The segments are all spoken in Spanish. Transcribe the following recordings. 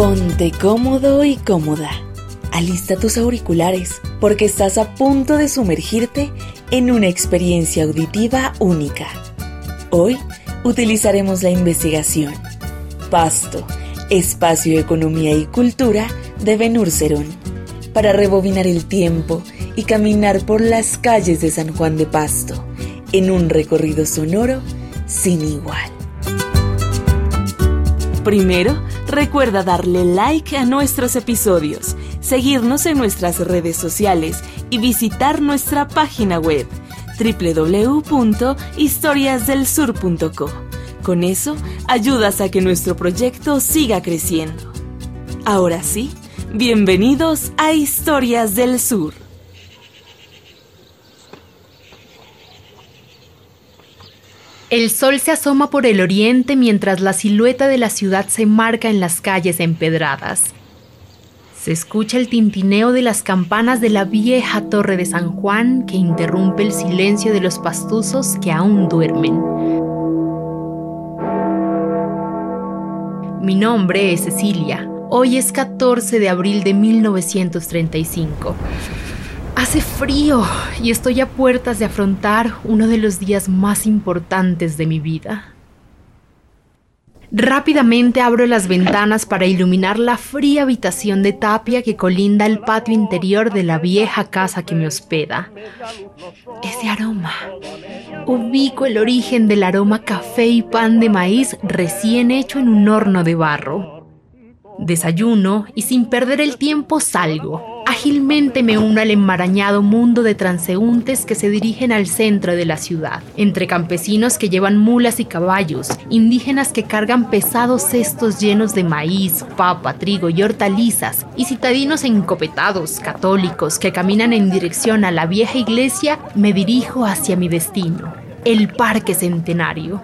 Ponte cómodo y cómoda. Alista tus auriculares porque estás a punto de sumergirte en una experiencia auditiva única. Hoy utilizaremos la investigación Pasto, Espacio, Economía y Cultura de Benur Cerón, para rebobinar el tiempo y caminar por las calles de San Juan de Pasto en un recorrido sonoro sin igual. Primero, recuerda darle like a nuestros episodios, seguirnos en nuestras redes sociales y visitar nuestra página web www.historiasdelsur.co. Con eso, ayudas a que nuestro proyecto siga creciendo. Ahora sí, bienvenidos a Historias del Sur. El sol se asoma por el oriente mientras la silueta de la ciudad se marca en las calles empedradas. Se escucha el tintineo de las campanas de la vieja torre de San Juan que interrumpe el silencio de los pastuzos que aún duermen. Mi nombre es Cecilia. Hoy es 14 de abril de 1935. Hace frío y estoy a puertas de afrontar uno de los días más importantes de mi vida. Rápidamente abro las ventanas para iluminar la fría habitación de tapia que colinda el patio interior de la vieja casa que me hospeda. Ese aroma. Ubico el origen del aroma café y pan de maíz recién hecho en un horno de barro. Desayuno y sin perder el tiempo salgo Ágilmente me uno al enmarañado mundo de transeúntes que se dirigen al centro de la ciudad, entre campesinos que llevan mulas y caballos, indígenas que cargan pesados cestos llenos de maíz, papa, trigo y hortalizas, y citadinos encopetados, católicos, que caminan en dirección a la vieja iglesia, me dirijo hacia mi destino, el Parque Centenario.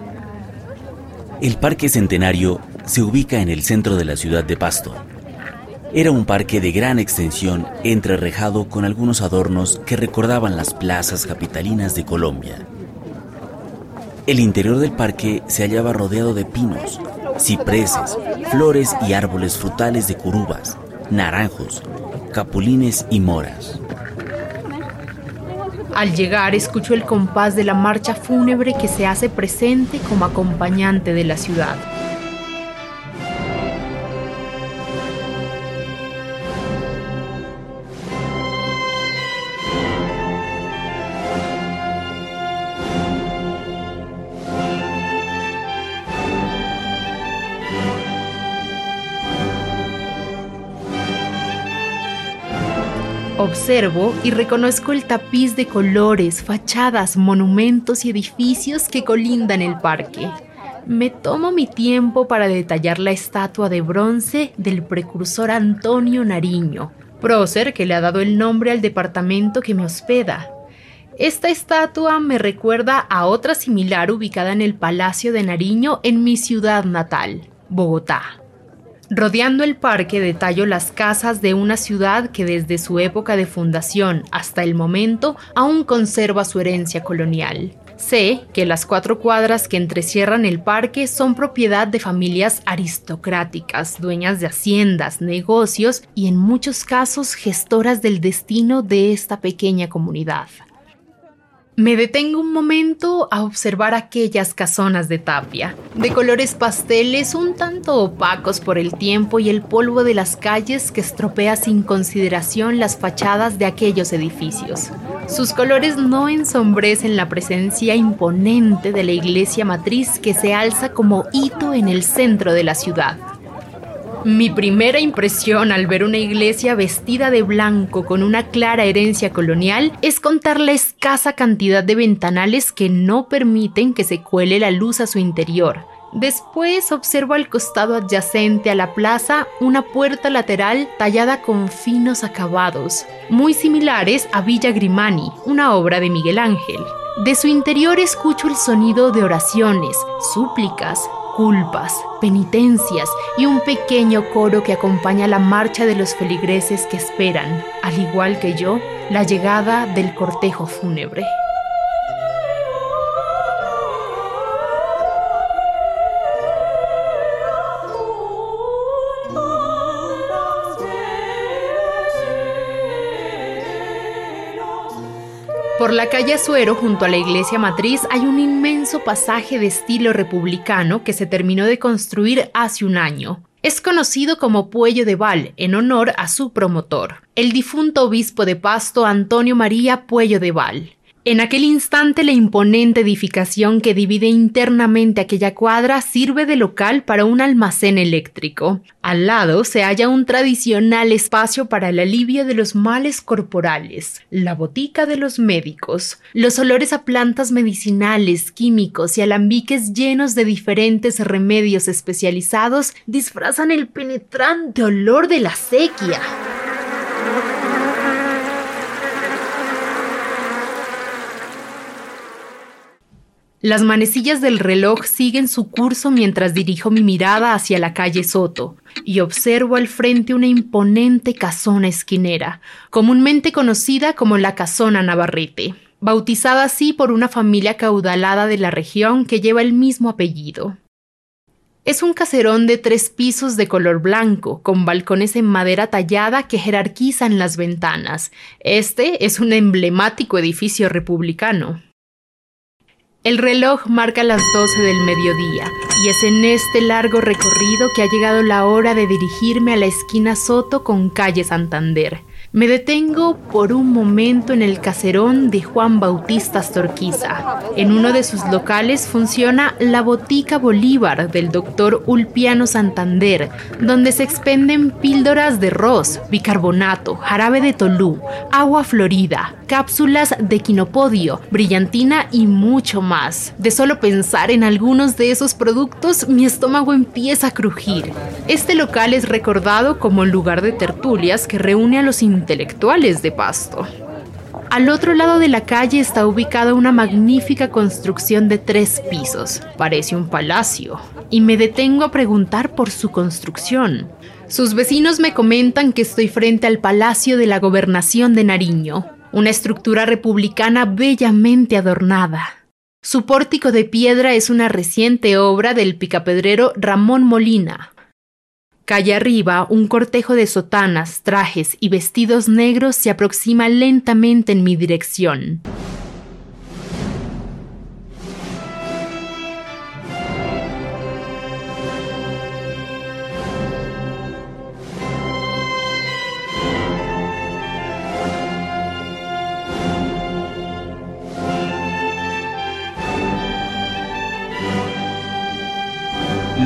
El Parque Centenario se ubica en el centro de la ciudad de Pasto era un parque de gran extensión entrerrejado con algunos adornos que recordaban las plazas capitalinas de Colombia. El interior del parque se hallaba rodeado de pinos, cipreses, flores y árboles frutales de curubas, naranjos, capulines y moras. Al llegar escucho el compás de la marcha fúnebre que se hace presente como acompañante de la ciudad. Observo y reconozco el tapiz de colores, fachadas, monumentos y edificios que colindan el parque. Me tomo mi tiempo para detallar la estatua de bronce del precursor Antonio Nariño, prócer que le ha dado el nombre al departamento que me hospeda. Esta estatua me recuerda a otra similar ubicada en el Palacio de Nariño en mi ciudad natal, Bogotá. Rodeando el parque detallo las casas de una ciudad que desde su época de fundación hasta el momento aún conserva su herencia colonial. Sé que las cuatro cuadras que entrecierran el parque son propiedad de familias aristocráticas, dueñas de haciendas, negocios y en muchos casos gestoras del destino de esta pequeña comunidad. Me detengo un momento a observar aquellas casonas de tapia, de colores pasteles un tanto opacos por el tiempo y el polvo de las calles que estropea sin consideración las fachadas de aquellos edificios. Sus colores no ensombrecen la presencia imponente de la iglesia matriz que se alza como hito en el centro de la ciudad. Mi primera impresión al ver una iglesia vestida de blanco con una clara herencia colonial es contar la escasa cantidad de ventanales que no permiten que se cuele la luz a su interior. Después observo al costado adyacente a la plaza una puerta lateral tallada con finos acabados, muy similares a Villa Grimani, una obra de Miguel Ángel. De su interior escucho el sonido de oraciones, súplicas, culpas, penitencias y un pequeño coro que acompaña la marcha de los feligreses que esperan, al igual que yo, la llegada del cortejo fúnebre. Por la calle Azuero, junto a la iglesia matriz, hay un inmenso pasaje de estilo republicano que se terminó de construir hace un año. Es conocido como Puello de Val, en honor a su promotor, el difunto obispo de Pasto Antonio María Puello de Val. En aquel instante la imponente edificación que divide internamente aquella cuadra sirve de local para un almacén eléctrico. Al lado se halla un tradicional espacio para el alivio de los males corporales, la botica de los médicos. Los olores a plantas medicinales, químicos y alambiques llenos de diferentes remedios especializados disfrazan el penetrante olor de la sequía. Las manecillas del reloj siguen su curso mientras dirijo mi mirada hacia la calle Soto y observo al frente una imponente casona esquinera, comúnmente conocida como la Casona Navarrete, bautizada así por una familia caudalada de la región que lleva el mismo apellido. Es un caserón de tres pisos de color blanco, con balcones en madera tallada que jerarquizan las ventanas. Este es un emblemático edificio republicano. El reloj marca las 12 del mediodía y es en este largo recorrido que ha llegado la hora de dirigirme a la esquina Soto con calle Santander. Me detengo por un momento en el caserón de Juan Bautista Astorquiza. En uno de sus locales funciona la Botica Bolívar del doctor Ulpiano Santander, donde se expenden píldoras de ros, bicarbonato, jarabe de tolú, agua florida, cápsulas de quinopodio, brillantina y mucho más. De solo pensar en algunos de esos productos, mi estómago empieza a crujir. Este local es recordado como lugar de tertulias que reúne a los intelectuales de Pasto. Al otro lado de la calle está ubicada una magnífica construcción de tres pisos. Parece un palacio. Y me detengo a preguntar por su construcción. Sus vecinos me comentan que estoy frente al Palacio de la Gobernación de Nariño, una estructura republicana bellamente adornada. Su pórtico de piedra es una reciente obra del picapedrero Ramón Molina, Calle arriba, un cortejo de sotanas, trajes y vestidos negros se aproxima lentamente en mi dirección.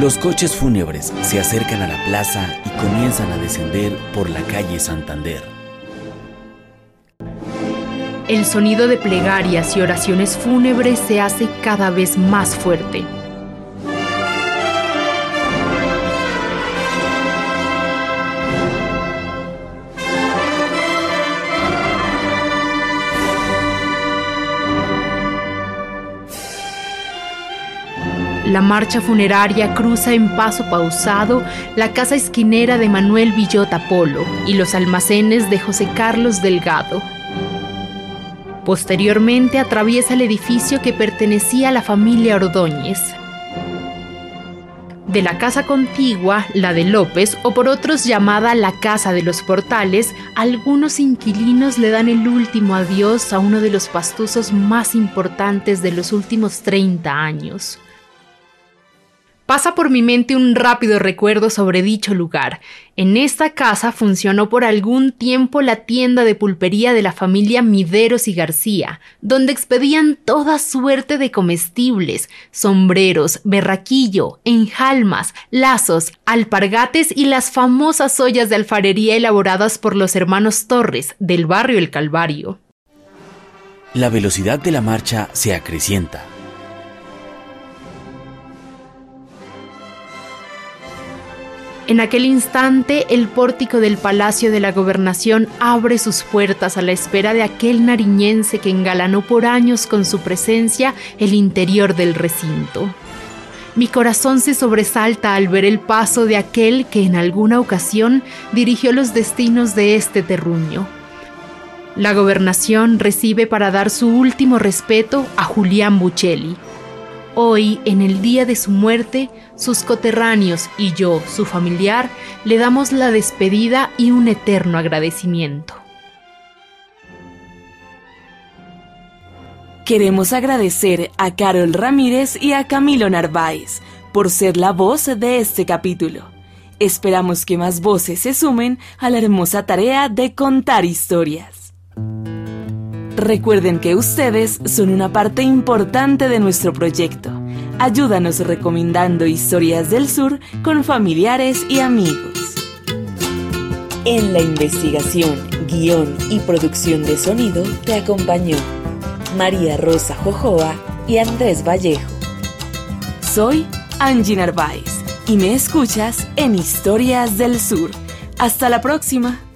Los coches fúnebres se acercan a la plaza y comienzan a descender por la calle Santander. El sonido de plegarias y oraciones fúnebres se hace cada vez más fuerte. La marcha funeraria cruza en paso pausado la casa esquinera de Manuel Villota Polo y los almacenes de José Carlos Delgado. Posteriormente atraviesa el edificio que pertenecía a la familia Ordóñez. De la casa contigua, la de López, o por otros llamada la Casa de los Portales, algunos inquilinos le dan el último adiós a uno de los pastuzos más importantes de los últimos 30 años. Pasa por mi mente un rápido recuerdo sobre dicho lugar. En esta casa funcionó por algún tiempo la tienda de pulpería de la familia Mideros y García, donde expedían toda suerte de comestibles, sombreros, berraquillo, enjalmas, lazos, alpargates y las famosas ollas de alfarería elaboradas por los hermanos Torres del barrio El Calvario. La velocidad de la marcha se acrecienta. En aquel instante, el pórtico del Palacio de la Gobernación abre sus puertas a la espera de aquel nariñense que engalanó por años con su presencia el interior del recinto. Mi corazón se sobresalta al ver el paso de aquel que en alguna ocasión dirigió los destinos de este terruño. La gobernación recibe para dar su último respeto a Julián Buccelli, Hoy, en el día de su muerte, sus coterráneos y yo, su familiar, le damos la despedida y un eterno agradecimiento. Queremos agradecer a Carol Ramírez y a Camilo Narváez por ser la voz de este capítulo. Esperamos que más voces se sumen a la hermosa tarea de contar historias. Recuerden que ustedes son una parte importante de nuestro proyecto. Ayúdanos recomendando historias del sur con familiares y amigos. En la investigación, guion y producción de sonido te acompañó María Rosa Jojoa y Andrés Vallejo. Soy Angie Narváez y me escuchas en Historias del Sur. Hasta la próxima.